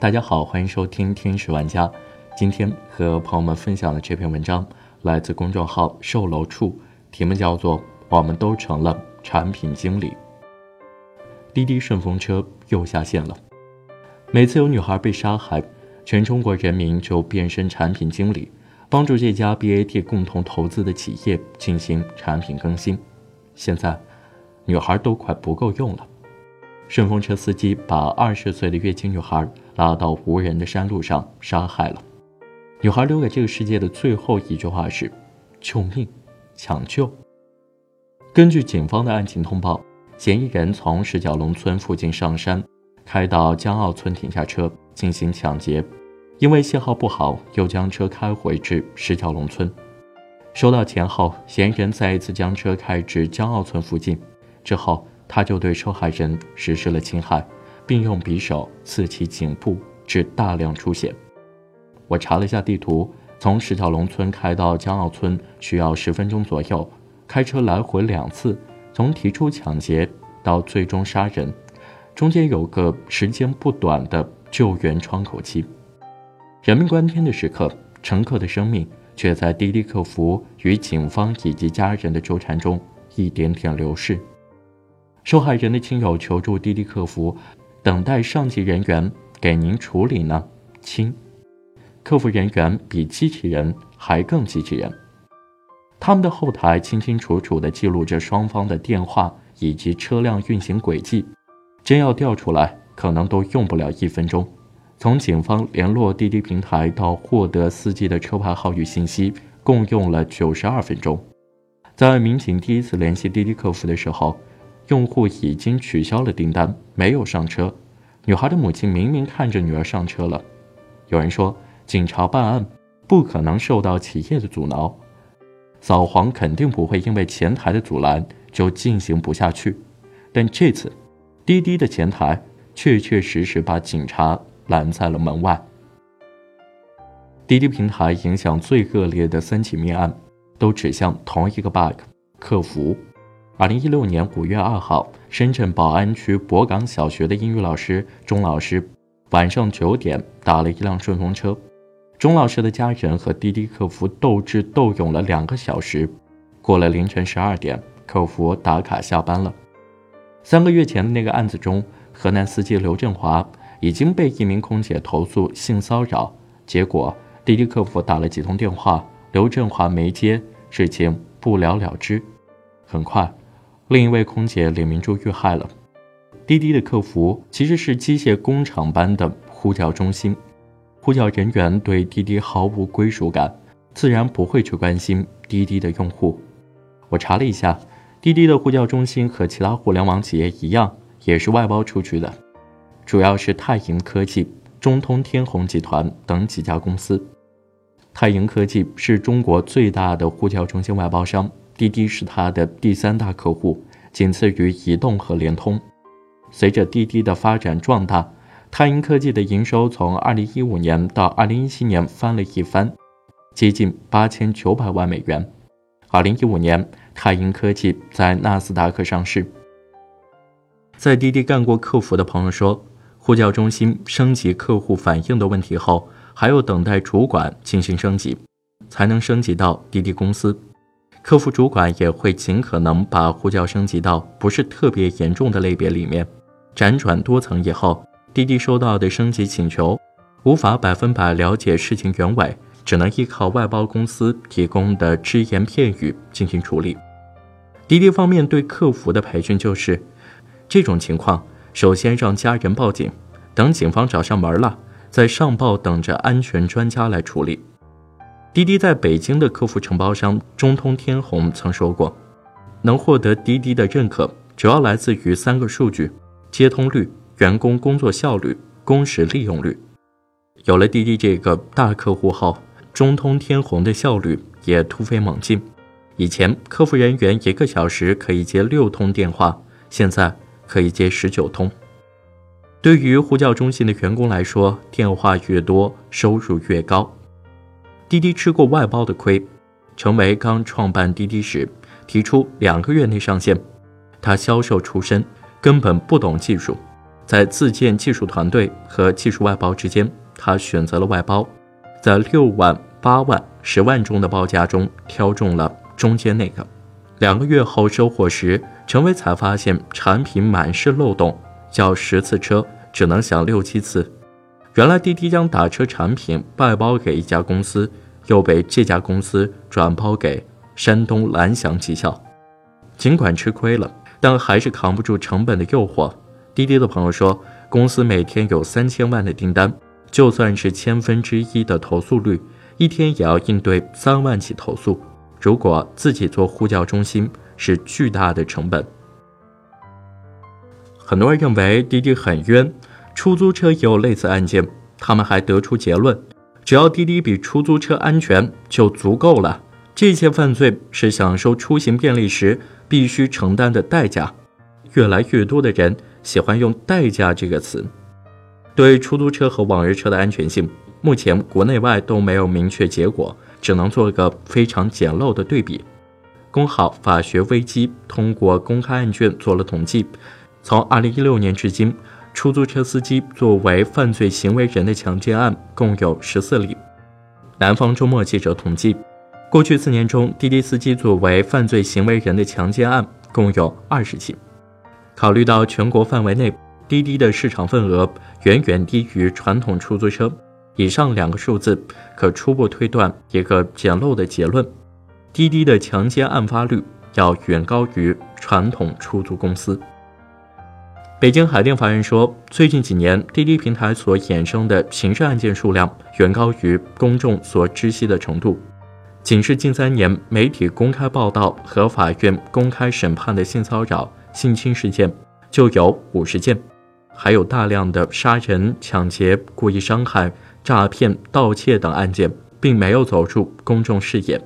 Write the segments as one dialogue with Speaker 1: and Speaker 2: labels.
Speaker 1: 大家好，欢迎收听天使玩家。今天和朋友们分享的这篇文章来自公众号售楼处，题目叫做《我们都成了产品经理》。滴滴顺风车又下线了。每次有女孩被杀害，全中国人民就变身产品经理，帮助这家 BAT 共同投资的企业进行产品更新。现在，女孩都快不够用了。顺风车司机把二十岁的月经女孩拉到无人的山路上杀害了。女孩留给这个世界的最后一句话是：“救命，抢救。”根据警方的案情通报，嫌疑人从石角龙村附近上山，开到江坳村停下车进行抢劫。因为信号不好，又将车开回至石角龙村。收到钱后，嫌疑人再一次将车开至江坳村附近，之后。他就对受害人实施了侵害，并用匕首刺其颈部，致大量出血。我查了一下地图，从石角龙村开到江澳村需要十分钟左右，开车来回两次，从提出抢劫到最终杀人，中间有个时间不短的救援窗口期。人命关天的时刻，乘客的生命却在滴滴客服与警方以及家人的纠缠中一点点流逝。受害人的亲友求助滴滴客服，等待上级人员给您处理呢，亲。客服人员比机器人还更机器人，他们的后台清清楚楚地记录着双方的电话以及车辆运行轨迹，真要调出来，可能都用不了一分钟。从警方联络滴滴平台到获得司机的车牌号与信息，共用了九十二分钟。在民警第一次联系滴滴客服的时候。用户已经取消了订单，没有上车。女孩的母亲明明看着女儿上车了。有人说，警察办案不可能受到企业的阻挠，扫黄肯定不会因为前台的阻拦就进行不下去。但这次，滴滴的前台确确实实把警察拦在了门外。滴滴平台影响最恶劣的三起命案，都指向同一个 bug：客服。二零一六年五月二号，深圳宝安区博港小学的英语老师钟老师，晚上九点打了一辆顺风车。钟老师的家人和滴滴客服斗智斗勇了两个小时，过了凌晨十二点，客服打卡下班了。三个月前的那个案子中，河南司机刘振华已经被一名空姐投诉性骚扰，结果滴滴客服打了几通电话，刘振华没接，事情不了了之。很快。另一位空姐李明珠遇害了。滴滴的客服其实是机械工厂般的呼叫中心，呼叫人员对滴滴毫无归属感，自然不会去关心滴滴的用户。我查了一下，滴滴的呼叫中心和其他互联网企业一样，也是外包出去的，主要是泰盈科技、中通天虹集团等几家公司。泰盈科技是中国最大的呼叫中心外包商。滴滴是它的第三大客户，仅次于移动和联通。随着滴滴的发展壮大，泰银科技的营收从2015年到2017年翻了一番，接近8900万美元。2015年，泰银科技在纳斯达克上市。在滴滴干过客服的朋友说，呼叫中心升级客户反映的问题后，还要等待主管进行升级，才能升级到滴滴公司。客服主管也会尽可能把呼叫升级到不是特别严重的类别里面。辗转多层以后，滴滴收到的升级请求无法百分百了解事情原委，只能依靠外包公司提供的只言片语进行处理。滴滴方面对客服的培训就是：这种情况首先让家人报警，等警方找上门了再上报，等着安全专家来处理。滴滴在北京的客服承包商中通天虹曾说过，能获得滴滴的认可，主要来自于三个数据：接通率、员工工作效率、工时利用率。有了滴滴这个大客户后，中通天虹的效率也突飞猛进。以前客服人员一个小时可以接六通电话，现在可以接十九通。对于呼叫中心的员工来说，电话越多，收入越高。滴滴吃过外包的亏，程维刚创办滴滴时提出两个月内上线。他销售出身，根本不懂技术，在自建技术团队和技术外包之间，他选择了外包，在六万、八万、十万中的报价中挑中了中间那个。两个月后收货时，陈伟才发现产品满是漏洞，叫十次车只能响六七次。原来滴滴将打车产品外包给一家公司，又被这家公司转包给山东蓝翔技校。尽管吃亏了，但还是扛不住成本的诱惑。滴滴的朋友说，公司每天有三千万的订单，就算是千分之一的投诉率，一天也要应对三万起投诉。如果自己做呼叫中心，是巨大的成本。很多人认为滴滴很冤，出租车也有类似案件，他们还得出结论：只要滴滴比出租车安全就足够了。这些犯罪是享受出行便利时必须承担的代价。越来越多的人。喜欢用“代价”这个词，对出租车和网约车的安全性，目前国内外都没有明确结果，只能做个非常简陋的对比。公号法学危机通过公开案卷做了统计，从2016年至今，出租车司机作为犯罪行为人的强奸案共有十四例。南方周末记者统计，过去四年中，滴滴司机作为犯罪行为人的强奸案共有二十起。考虑到全国范围内滴滴的市场份额远远低于传统出租车，以上两个数字可初步推断一个简陋的结论：滴滴的强奸案发率要远高于传统出租公司。北京海淀法院说，最近几年滴滴平台所衍生的刑事案件数量远高于公众所知悉的程度，仅是近三年媒体公开报道和法院公开审判的性骚扰。性侵事件就有五十件，还有大量的杀人、抢劫、故意伤害、诈骗、盗窃等案件，并没有走入公众视野。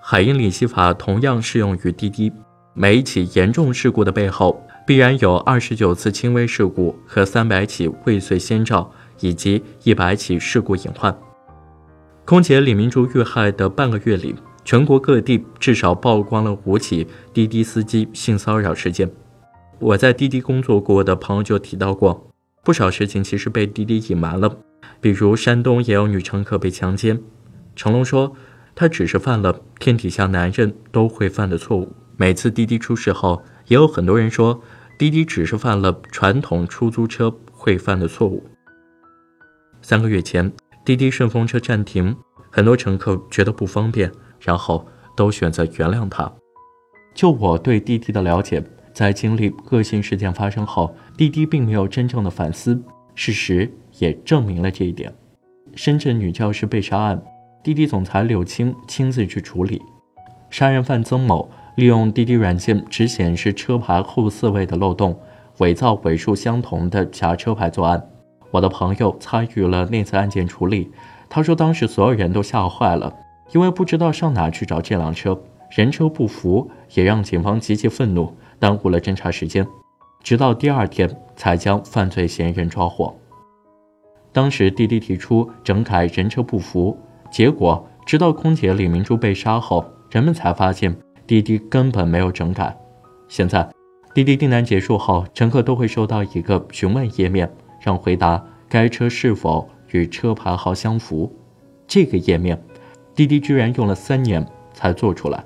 Speaker 1: 海因里希法同样适用于滴滴。每一起严重事故的背后，必然有二十九次轻微事故和三百起未遂先兆，以及一百起事故隐患。空姐李明珠遇害的半个月里。全国各地至少曝光了五起滴滴司机性骚扰事件。我在滴滴工作过的朋友就提到过，不少事情其实被滴滴隐瞒了。比如山东也有女乘客被强奸，成龙说他只是犯了天底下男人都会犯的错误。每次滴滴出事后，也有很多人说滴滴只是犯了传统出租车会犯的错误。三个月前，滴滴顺风车暂停，很多乘客觉得不方便。然后都选择原谅他。就我对滴滴的了解，在经历恶性事件发生后，滴滴并没有真正的反思。事实也证明了这一点。深圳女教师被杀案，滴滴总裁柳青亲自去处理。杀人犯曾某利用滴滴软件只显示车牌后四位的漏洞，伪造尾数相同的假车牌作案。我的朋友参与了那次案件处理，他说当时所有人都吓坏了。因为不知道上哪去找这辆车，人车不符，也让警方极其愤怒，耽误了侦查时间，直到第二天才将犯罪嫌疑人抓获。当时滴滴提出整改人车不符，结果直到空姐李明珠被杀后，人们才发现滴滴根本没有整改。现在，滴滴订单结束后，乘客都会收到一个询问页面，让回答该车是否与车牌号相符。这个页面。滴滴居然用了三年才做出来。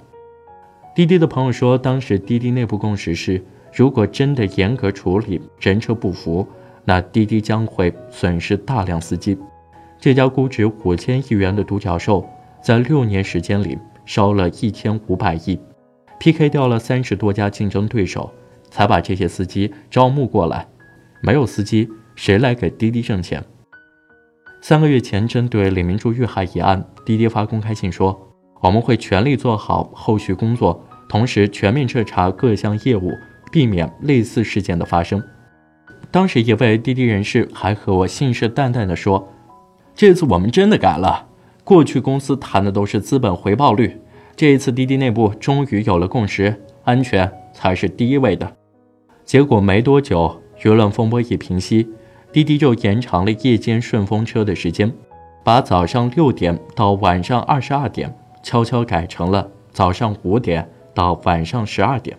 Speaker 1: 滴滴的朋友说，当时滴滴内部共识是，如果真的严格处理人车不符，那滴滴将会损失大量司机。这家估值五千亿元的独角兽，在六年时间里烧了一千五百亿，PK 掉了三十多家竞争对手，才把这些司机招募过来。没有司机，谁来给滴滴挣钱？三个月前，针对李明珠遇害一案，滴滴发公开信说：“我们会全力做好后续工作，同时全面彻查各项业务，避免类似事件的发生。”当时一位滴滴人士还和我信誓旦旦地说：“这次我们真的改了，过去公司谈的都是资本回报率，这一次滴滴内部终于有了共识，安全才是第一位的。”结果没多久，舆论风波一平息。滴滴就延长了夜间顺风车的时间，把早上六点到晚上二十二点悄悄改成了早上五点到晚上十二点。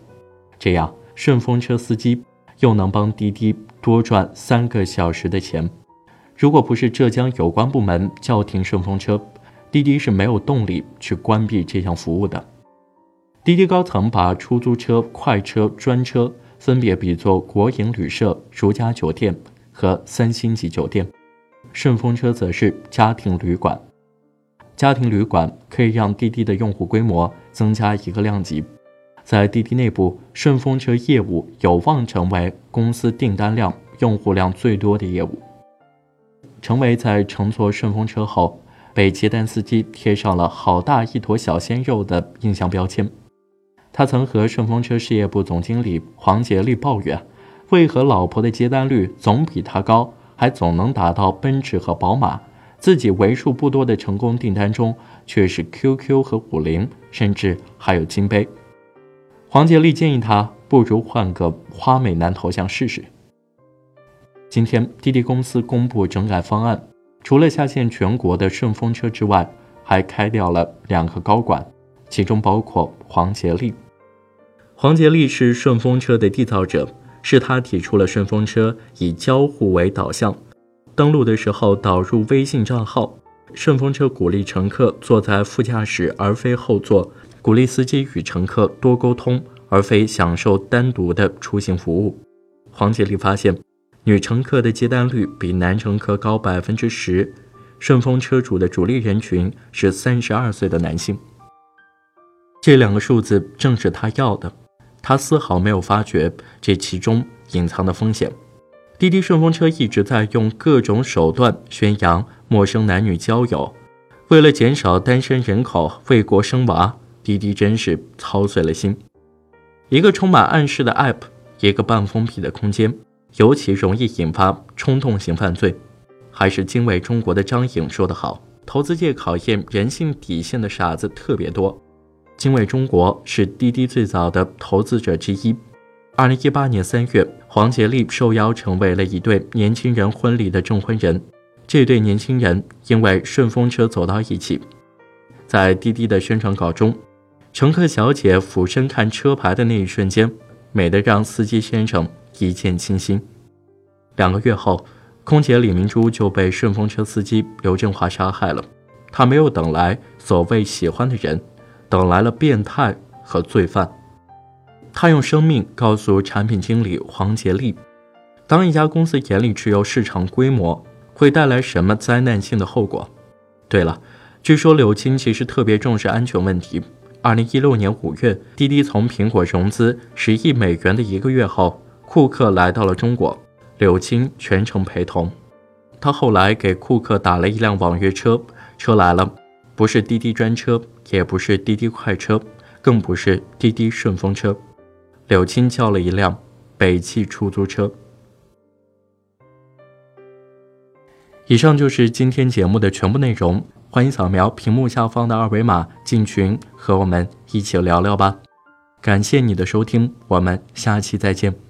Speaker 1: 这样，顺风车司机又能帮滴滴多赚三个小时的钱。如果不是浙江有关部门叫停顺风车，滴滴是没有动力去关闭这项服务的。滴滴高层把出租车、快车、专车分别比作国营旅社、如家酒店和三星级酒店，顺风车则是家庭旅馆。家庭旅馆可以让滴滴的用户规模增加一个量级。在滴滴内部，顺风车业务有望成为公司订单量、用户量最多的业务，成为在乘坐顺风车后被接单司机贴上了“好大一坨小鲜肉”的印象标签。他曾和顺风车事业部总经理黄杰利抱怨，为何老婆的接单率总比他高，还总能达到奔驰和宝马，自己为数不多的成功订单中却是 QQ 和五菱，甚至还有金杯。黄杰利建议他不如换个花美男头像试试。今天滴滴公司公布整改方案，除了下线全国的顺风车之外，还开掉了两个高管，其中包括黄杰利。黄杰利是顺风车的缔造者，是他提出了顺风车以交互为导向，登录的时候导入微信账号。顺风车鼓励乘客坐在副驾驶而非后座。鼓励司机与乘客多沟通，而非享受单独的出行服务。黄杰利发现，女乘客的接单率比男乘客高百分之十。顺风车主的主力人群是三十二岁的男性。这两个数字正是他要的。他丝毫没有发觉这其中隐藏的风险。滴滴顺风车一直在用各种手段宣扬陌生男女交友，为了减少单身人口，为国生娃。滴滴真是操碎了心，一个充满暗示的 App，一个半封闭的空间，尤其容易引发冲动型犯罪。还是经纬中国的张颖说得好：“投资界考验人性底线的傻子特别多。”经纬中国是滴滴最早的投资者之一。二零一八年三月，黄杰利受邀成为了一对年轻人婚礼的证婚人。这对年轻人因为顺风车走到一起，在滴滴的宣传稿中。乘客小姐俯身看车牌的那一瞬间，美得让司机先生一见倾心。两个月后，空姐李明珠就被顺风车司机刘振华杀害了。他没有等来所谓喜欢的人，等来了变态和罪犯。他用生命告诉产品经理黄杰利，当一家公司眼里只有市场规模，会带来什么灾难性的后果。对了，据说柳青其实特别重视安全问题。二零一六年五月，滴滴从苹果融资十亿美元的一个月后，库克来到了中国，柳青全程陪同。他后来给库克打了一辆网约车，车来了，不是滴滴专车，也不是滴滴快车，更不是滴滴顺风车，柳青叫了一辆北汽出租车。以上就是今天节目的全部内容。欢迎扫描屏幕下方的二维码进群，和我们一起聊聊吧。感谢你的收听，我们下期再见。